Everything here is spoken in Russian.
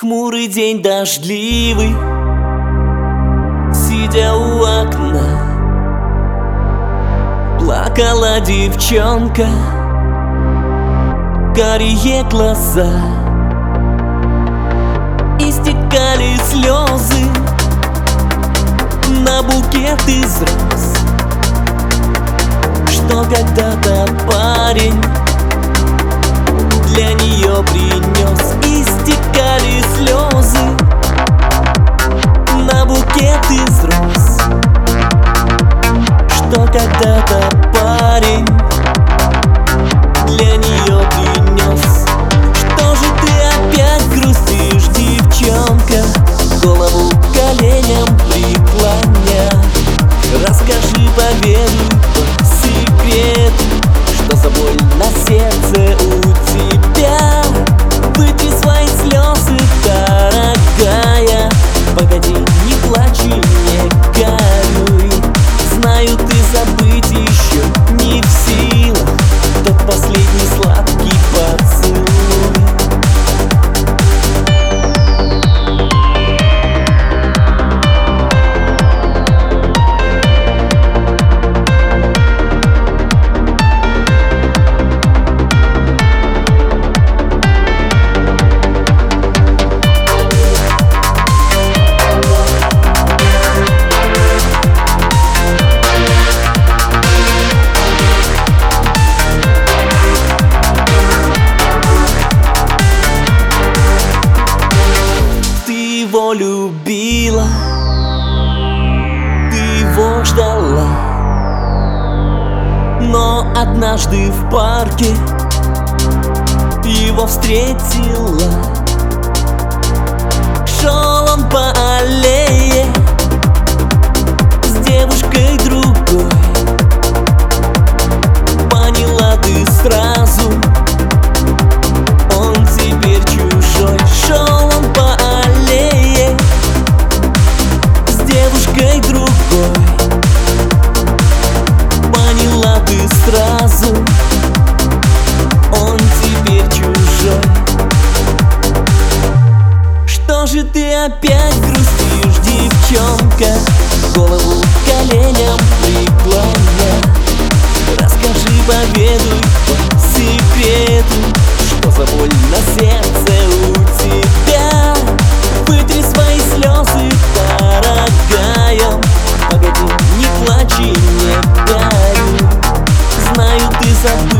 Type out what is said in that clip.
Хмурый день дождливый Сидя у окна. Плакала девчонка Карие глаза. Истекали слезы На букет из роз. Что когда-то парень Для нее принес Что когда-то парень Для нее принес Что же ты опять грустишь, девчонка? Голову коленям преклоня Расскажи, поведай любила, ты его ждала. Но однажды в парке его встретила же ты опять грустишь, девчонка? Голову к коленям преклоня Расскажи, поведуй по секрету Что за боль на сердце у тебя? Вытри свои слезы, дорогая. Погоди, не плачь и не горю Знаю, ты забыл.